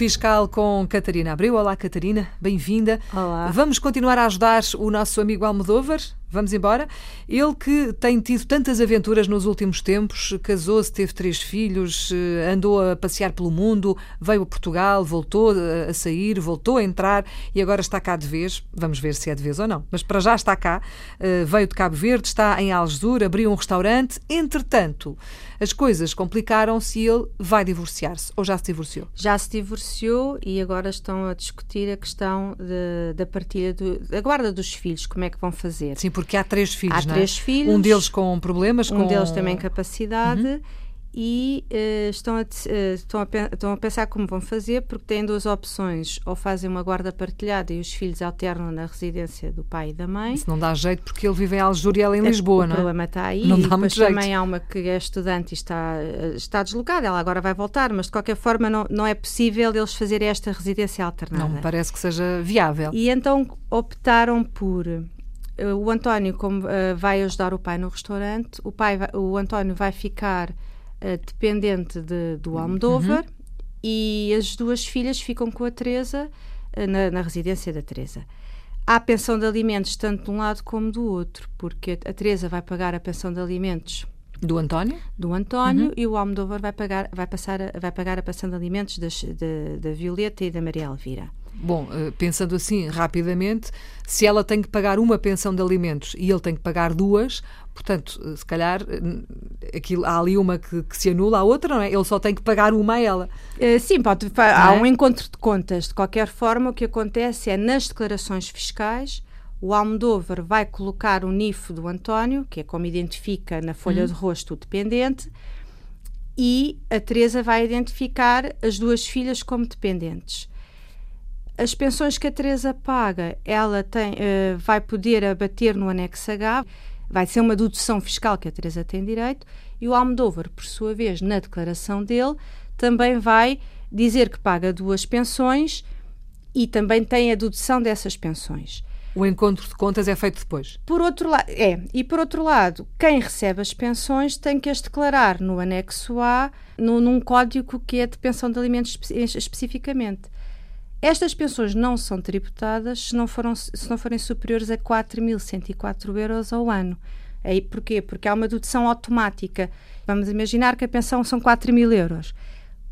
Fiscal com Catarina Abreu. Olá, Catarina, bem-vinda. Olá. Vamos continuar a ajudar o nosso amigo Almodóvar. Vamos embora. Ele que tem tido tantas aventuras nos últimos tempos, casou-se, teve três filhos, eh, andou a passear pelo mundo, veio a Portugal, voltou a sair, voltou a entrar e agora está cá de vez. Vamos ver se é de vez ou não, mas para já está cá. Eh, veio de Cabo Verde, está em Algesur, abriu um restaurante. Entretanto, as coisas complicaram-se e ele vai divorciar-se. Ou já se divorciou? Já se divorciou e agora estão a discutir a questão de, da partilha do, da guarda dos filhos, como é que vão fazer. Sim, porque há três filhos, há não é? três filhos. Um deles com problemas, um com... deles também capacidade. Uhum. E uh, estão, a, uh, estão, a, estão a pensar como vão fazer, porque têm duas opções: ou fazem uma guarda partilhada e os filhos alternam na residência do pai e da mãe. Isso não dá jeito porque ele vive em Algesur e ela em Lisboa, o não é? O problema está aí. Não dá muito também jeito. há uma que é estudante e está, está deslocada, ela agora vai voltar, mas de qualquer forma não, não é possível eles fazerem esta residência alternada. Não me parece que seja viável. E então optaram por o António como uh, vai ajudar o pai no restaurante, o pai vai, o António vai ficar uh, dependente de, do Almodóvar uhum. e as duas filhas ficam com a Teresa uh, na, na, residência da Teresa. Há pensão de alimentos tanto de um lado como do outro, porque a, a Teresa vai pagar a pensão de alimentos do António? Do António uhum. e o Almodóvar vai pagar, vai, passar a, vai pagar a pensão de alimentos das, de, da Violeta e da Maria Elvira. Bom, pensando assim rapidamente, se ela tem que pagar uma pensão de alimentos e ele tem que pagar duas, portanto, se calhar aquilo, há ali uma que, que se anula, a outra não é? Ele só tem que pagar uma a ela. Sim, pode, há é? um encontro de contas. De qualquer forma, o que acontece é nas declarações fiscais. O Almodóvar vai colocar o NIF do António, que é como identifica na folha hum. de rosto o dependente, e a Teresa vai identificar as duas filhas como dependentes. As pensões que a Teresa paga, ela tem, uh, vai poder abater no anexo H, vai ser uma dedução fiscal que a Teresa tem direito, e o Almodóvar, por sua vez, na declaração dele, também vai dizer que paga duas pensões e também tem a dedução dessas pensões. O encontro de contas é feito depois. Por outro lado, é, e por outro lado, quem recebe as pensões tem que as declarar no anexo A, no, num código que é de pensão de alimentos espe especificamente. Estas pensões não são tributadas se não, foram, se não forem superiores a 4.104 euros ao ano. Aí, porquê? Porque há uma dedução automática. Vamos imaginar que a pensão são 4 mil euros.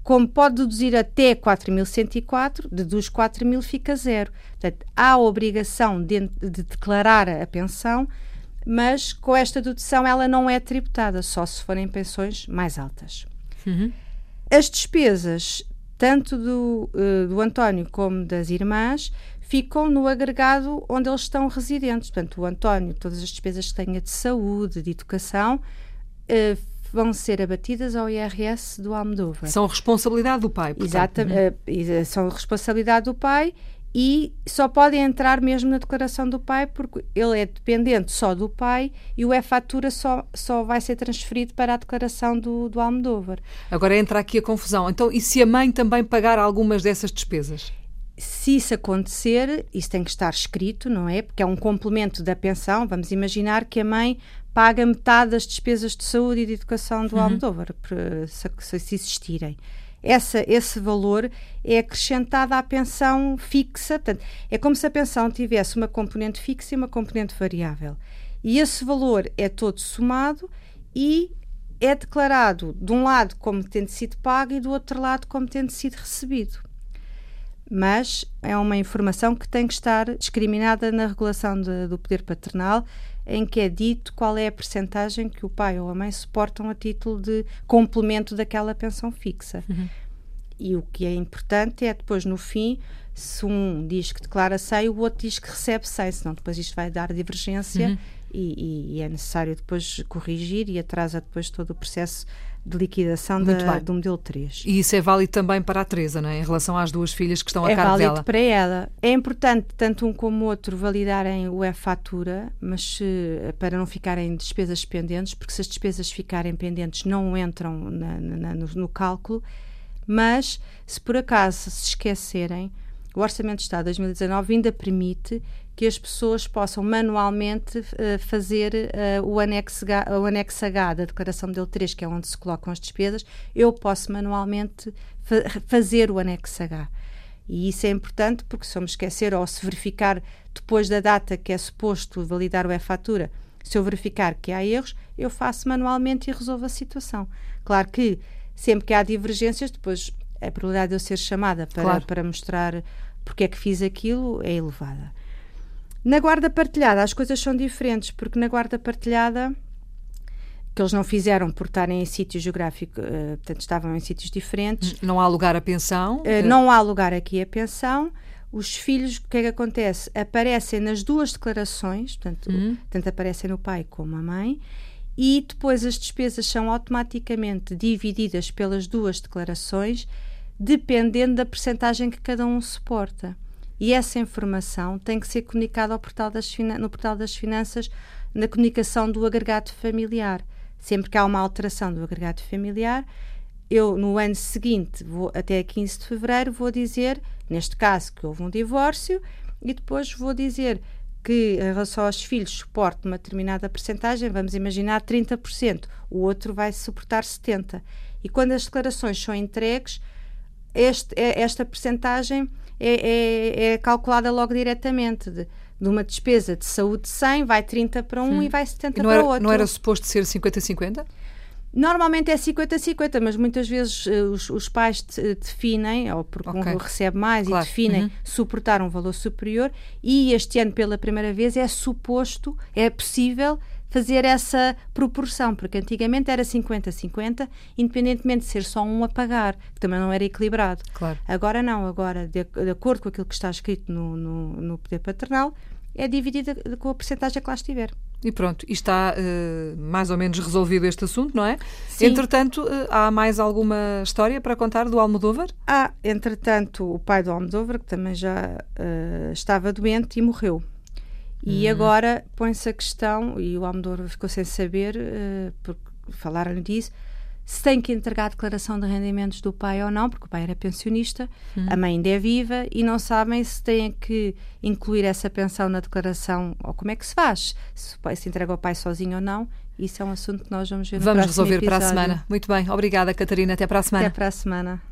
Como pode deduzir até 4.104, deduz 4 mil, fica zero. Portanto, há a obrigação de, de declarar a pensão, mas com esta dedução ela não é tributada, só se forem pensões mais altas. Uhum. As despesas tanto do, uh, do António como das irmãs, ficam no agregado onde eles estão residentes. Portanto, o António, todas as despesas que tenha de saúde, de educação, uh, vão ser abatidas ao IRS do Almodóvar. São responsabilidade do pai, portanto. Exatamente, uhum. uh, são responsabilidade do pai e só podem entrar mesmo na declaração do pai porque ele é dependente só do pai e o E-Fatura só, só vai ser transferido para a declaração do, do Almodóvar. Agora entra aqui a confusão. Então, e se a mãe também pagar algumas dessas despesas? Se isso acontecer, isso tem que estar escrito, não é? Porque é um complemento da pensão. Vamos imaginar que a mãe paga metade das despesas de saúde e de educação do uhum. Almodóvar, se, se existirem essa, esse valor é acrescentado à pensão fixa. Portanto, é como se a pensão tivesse uma componente fixa e uma componente variável. E esse valor é todo somado e é declarado de um lado como tendo sido pago e do outro lado como tendo sido recebido. Mas é uma informação que tem que estar discriminada na regulação de, do poder paternal em que é dito qual é a percentagem que o pai ou a mãe suportam a título de complemento daquela pensão fixa. Uhum. E o que é importante é depois, no fim, se um diz que declara 100, o outro diz que recebe 100, senão depois isto vai dar divergência uhum. E, e, é necessário depois corrigir e atrasa depois todo o processo de liquidação da, do modelo 3. E isso é válido também para a Teresa, não é? em relação às duas filhas que estão a é cargo dela. É válido para ela. É importante tanto um como o outro validarem o E-fatura, mas se, para não ficarem despesas pendentes, porque se as despesas ficarem pendentes não entram na, na, no, no cálculo, mas se por acaso se esquecerem, o Orçamento de Estado de 2019 ainda permite que as pessoas possam manualmente uh, fazer uh, o, anexo H, o anexo H da Declaração de L3, que é onde se colocam as despesas, eu posso manualmente fa fazer o anexo H. E isso é importante porque se eu me esquecer ou se verificar depois da data que é suposto validar o e-fatura, se eu verificar que há erros, eu faço manualmente e resolvo a situação. Claro que sempre que há divergências, depois a probabilidade de eu ser chamada para, claro. para mostrar porque é que fiz aquilo é elevada. Na guarda partilhada as coisas são diferentes, porque na guarda partilhada que eles não fizeram por estarem em sítio geográfico, uh, portanto estavam em sítios diferentes. Não há lugar a pensão? Uh, não há lugar aqui a pensão. Os filhos, o que é que acontece? Aparecem nas duas declarações, portanto, uhum. tanto aparecem no pai como a mãe, e depois as despesas são automaticamente divididas pelas duas declarações, dependendo da percentagem que cada um suporta. E essa informação tem que ser comunicada ao portal das no portal das finanças na comunicação do agregado familiar. Sempre que há uma alteração do agregado familiar, eu no ano seguinte, vou, até 15 de fevereiro, vou dizer, neste caso, que houve um divórcio, e depois vou dizer que em relação aos filhos suporte uma determinada percentagem, vamos imaginar 30%, o outro vai suportar 70%. E quando as declarações são entregues, este, é, esta percentagem é, é, é, calculada logo diretamente. De, de, uma despesa de saúde 100, vai 30 para um Sim. e vai 70 e para era, outro. Não era suposto ser 50-50? Normalmente é 50-50, mas muitas vezes uh, os, os, pais definem, ou porque okay. um recebe mais claro. e definem uhum. suportar um valor superior, e este ano, pela primeira vez, é suposto, é possível fazer essa proporção, porque antigamente era 50-50, independentemente de ser só um a pagar, que também não era equilibrado. Claro. Agora não, agora, de, de, acordo com aquilo que está escrito no, no, no poder paternal, é dividida com a porcentagem que lá estiver. E pronto, e está uh, mais ou menos resolvido este assunto, não é? Sim. Entretanto, uh, há mais alguma história para contar do Almodóvar? Há, entretanto, o pai do Almodóvar, que também já uh, estava doente e morreu. E hum. agora põe-se a questão, e o Almodóvar ficou sem saber, porque falaram-lhe disso, se tem que entregar a declaração de rendimentos do pai ou não, porque o pai era pensionista, hum. a mãe ainda é viva e não sabem se têm que incluir essa pensão na declaração ou como é que se faz, se se entrega ao pai sozinho ou não. Isso é um assunto que nós vamos ver Vamos resolver episódio. para a semana. Muito bem, obrigada Catarina, até para a semana. Até para a semana.